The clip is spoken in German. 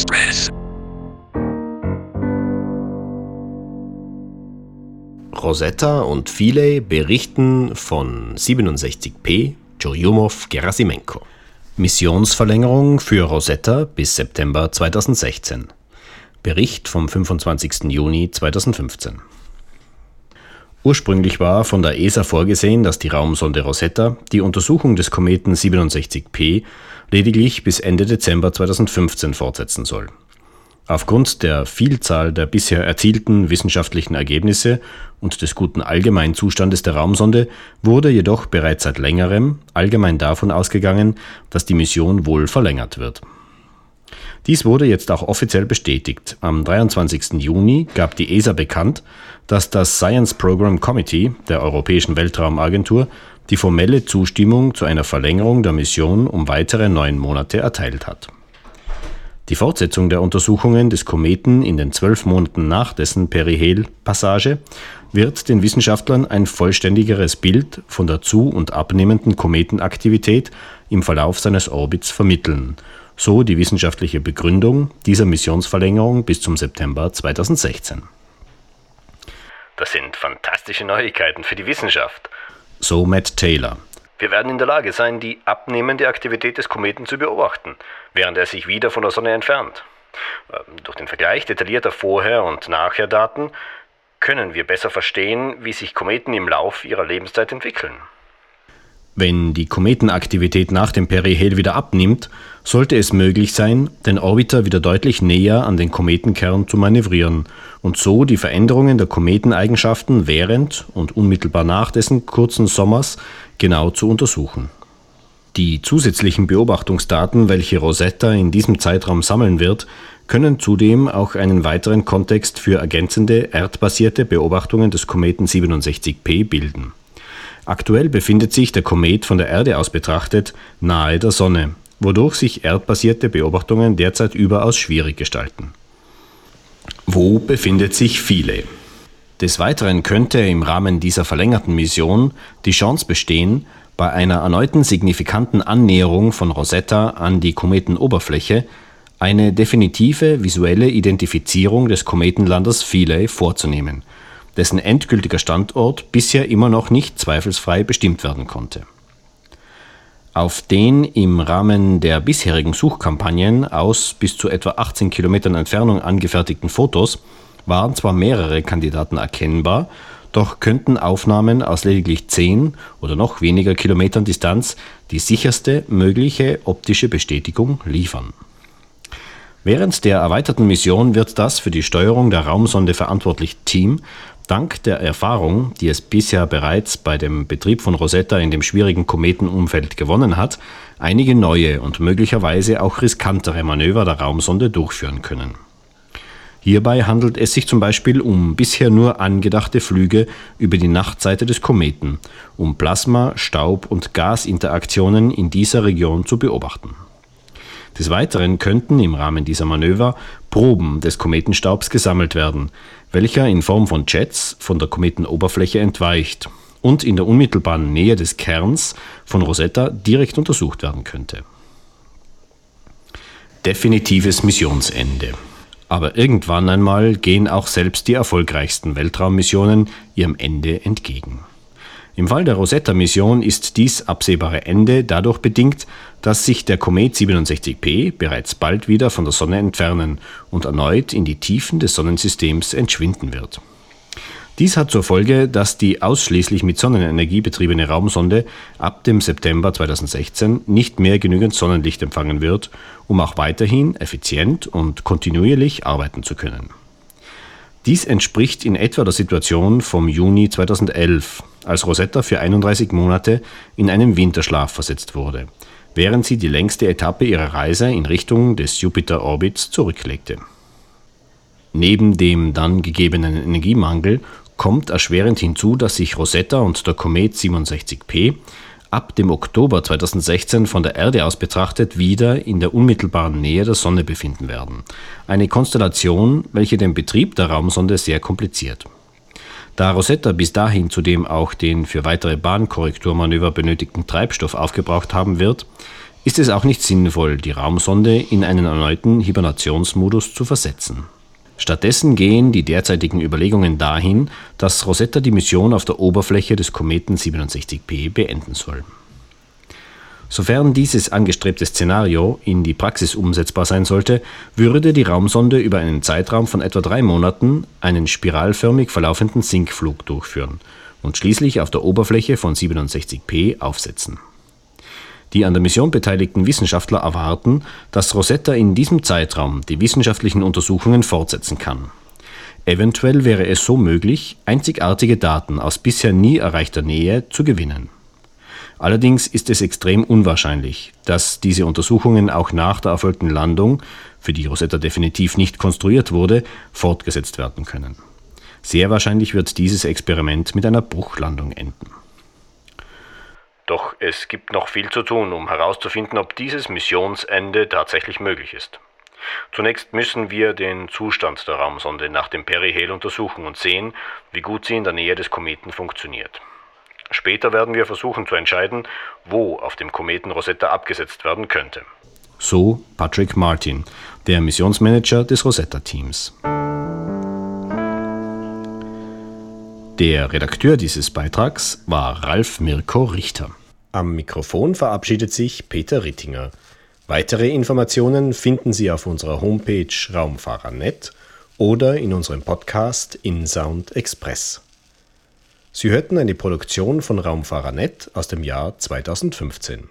Express. Rosetta und Philae berichten von 67P Churyumov-Gerasimenko. Missionsverlängerung für Rosetta bis September 2016. Bericht vom 25. Juni 2015. Ursprünglich war von der ESA vorgesehen, dass die Raumsonde Rosetta die Untersuchung des Kometen 67P lediglich bis Ende Dezember 2015 fortsetzen soll. Aufgrund der Vielzahl der bisher erzielten wissenschaftlichen Ergebnisse und des guten Allgemeinzustandes der Raumsonde wurde jedoch bereits seit längerem allgemein davon ausgegangen, dass die Mission wohl verlängert wird. Dies wurde jetzt auch offiziell bestätigt. Am 23. Juni gab die ESA bekannt, dass das Science Program Committee der Europäischen Weltraumagentur die formelle Zustimmung zu einer Verlängerung der Mission um weitere neun Monate erteilt hat. Die Fortsetzung der Untersuchungen des Kometen in den zwölf Monaten nach dessen Perihel-Passage wird den Wissenschaftlern ein vollständigeres Bild von der zu- und abnehmenden Kometenaktivität im Verlauf seines Orbits vermitteln, so die wissenschaftliche Begründung dieser Missionsverlängerung bis zum September 2016. Das sind fantastische Neuigkeiten für die Wissenschaft, so Matt Taylor. Wir werden in der Lage sein, die abnehmende Aktivität des Kometen zu beobachten, während er sich wieder von der Sonne entfernt. Ähm, durch den Vergleich detaillierter Vorher- und Nachher-Daten können wir besser verstehen, wie sich Kometen im Lauf ihrer Lebenszeit entwickeln. Wenn die Kometenaktivität nach dem Perihel wieder abnimmt, sollte es möglich sein, den Orbiter wieder deutlich näher an den Kometenkern zu manövrieren und so die Veränderungen der Kometeneigenschaften während und unmittelbar nach dessen kurzen Sommers genau zu untersuchen. Die zusätzlichen Beobachtungsdaten, welche Rosetta in diesem Zeitraum sammeln wird, können zudem auch einen weiteren Kontext für ergänzende erdbasierte Beobachtungen des Kometen 67P bilden. Aktuell befindet sich der Komet von der Erde aus betrachtet nahe der Sonne, wodurch sich erdbasierte Beobachtungen derzeit überaus schwierig gestalten. Wo befindet sich Philae? Des Weiteren könnte im Rahmen dieser verlängerten Mission die Chance bestehen, bei einer erneuten signifikanten Annäherung von Rosetta an die Kometenoberfläche eine definitive visuelle Identifizierung des Kometenlandes Philae vorzunehmen, dessen endgültiger Standort bisher immer noch nicht zweifelsfrei bestimmt werden konnte. Auf den im Rahmen der bisherigen Suchkampagnen aus bis zu etwa 18 Kilometern Entfernung angefertigten Fotos waren zwar mehrere Kandidaten erkennbar, doch könnten Aufnahmen aus lediglich 10 oder noch weniger Kilometern Distanz die sicherste mögliche optische Bestätigung liefern. Während der erweiterten Mission wird das für die Steuerung der Raumsonde verantwortliche Team dank der Erfahrung, die es bisher bereits bei dem Betrieb von Rosetta in dem schwierigen Kometenumfeld gewonnen hat, einige neue und möglicherweise auch riskantere Manöver der Raumsonde durchführen können. Hierbei handelt es sich zum Beispiel um bisher nur angedachte Flüge über die Nachtseite des Kometen, um Plasma-, Staub- und Gasinteraktionen in dieser Region zu beobachten. Des Weiteren könnten im Rahmen dieser Manöver Proben des Kometenstaubs gesammelt werden, welcher in Form von Jets von der Kometenoberfläche entweicht und in der unmittelbaren Nähe des Kerns von Rosetta direkt untersucht werden könnte. Definitives Missionsende. Aber irgendwann einmal gehen auch selbst die erfolgreichsten Weltraummissionen ihrem Ende entgegen. Im Fall der Rosetta-Mission ist dies absehbare Ende dadurch bedingt, dass sich der Komet 67P bereits bald wieder von der Sonne entfernen und erneut in die Tiefen des Sonnensystems entschwinden wird. Dies hat zur Folge, dass die ausschließlich mit Sonnenenergie betriebene Raumsonde ab dem September 2016 nicht mehr genügend Sonnenlicht empfangen wird, um auch weiterhin effizient und kontinuierlich arbeiten zu können. Dies entspricht in etwa der Situation vom Juni 2011, als Rosetta für 31 Monate in einen Winterschlaf versetzt wurde, während sie die längste Etappe ihrer Reise in Richtung des Jupiter-Orbits zurücklegte. Neben dem dann gegebenen Energiemangel kommt erschwerend hinzu, dass sich Rosetta und der Komet 67P ab dem Oktober 2016 von der Erde aus betrachtet wieder in der unmittelbaren Nähe der Sonne befinden werden. Eine Konstellation, welche den Betrieb der Raumsonde sehr kompliziert. Da Rosetta bis dahin zudem auch den für weitere Bahnkorrekturmanöver benötigten Treibstoff aufgebraucht haben wird, ist es auch nicht sinnvoll, die Raumsonde in einen erneuten Hibernationsmodus zu versetzen. Stattdessen gehen die derzeitigen Überlegungen dahin, dass Rosetta die Mission auf der Oberfläche des Kometen 67P beenden soll. Sofern dieses angestrebte Szenario in die Praxis umsetzbar sein sollte, würde die Raumsonde über einen Zeitraum von etwa drei Monaten einen spiralförmig verlaufenden Sinkflug durchführen und schließlich auf der Oberfläche von 67P aufsetzen. Die an der Mission beteiligten Wissenschaftler erwarten, dass Rosetta in diesem Zeitraum die wissenschaftlichen Untersuchungen fortsetzen kann. Eventuell wäre es so möglich, einzigartige Daten aus bisher nie erreichter Nähe zu gewinnen. Allerdings ist es extrem unwahrscheinlich, dass diese Untersuchungen auch nach der erfolgten Landung, für die Rosetta definitiv nicht konstruiert wurde, fortgesetzt werden können. Sehr wahrscheinlich wird dieses Experiment mit einer Bruchlandung enden. Doch es gibt noch viel zu tun, um herauszufinden, ob dieses Missionsende tatsächlich möglich ist. Zunächst müssen wir den Zustand der Raumsonde nach dem Perihel untersuchen und sehen, wie gut sie in der Nähe des Kometen funktioniert. Später werden wir versuchen zu entscheiden, wo auf dem Kometen Rosetta abgesetzt werden könnte. So Patrick Martin, der Missionsmanager des Rosetta-Teams. Der Redakteur dieses Beitrags war Ralf Mirko Richter. Am Mikrofon verabschiedet sich Peter Rittinger. Weitere Informationen finden Sie auf unserer Homepage Raumfahrer.net oder in unserem Podcast InSound Express. Sie hörten eine Produktion von Raumfahrer.net aus dem Jahr 2015.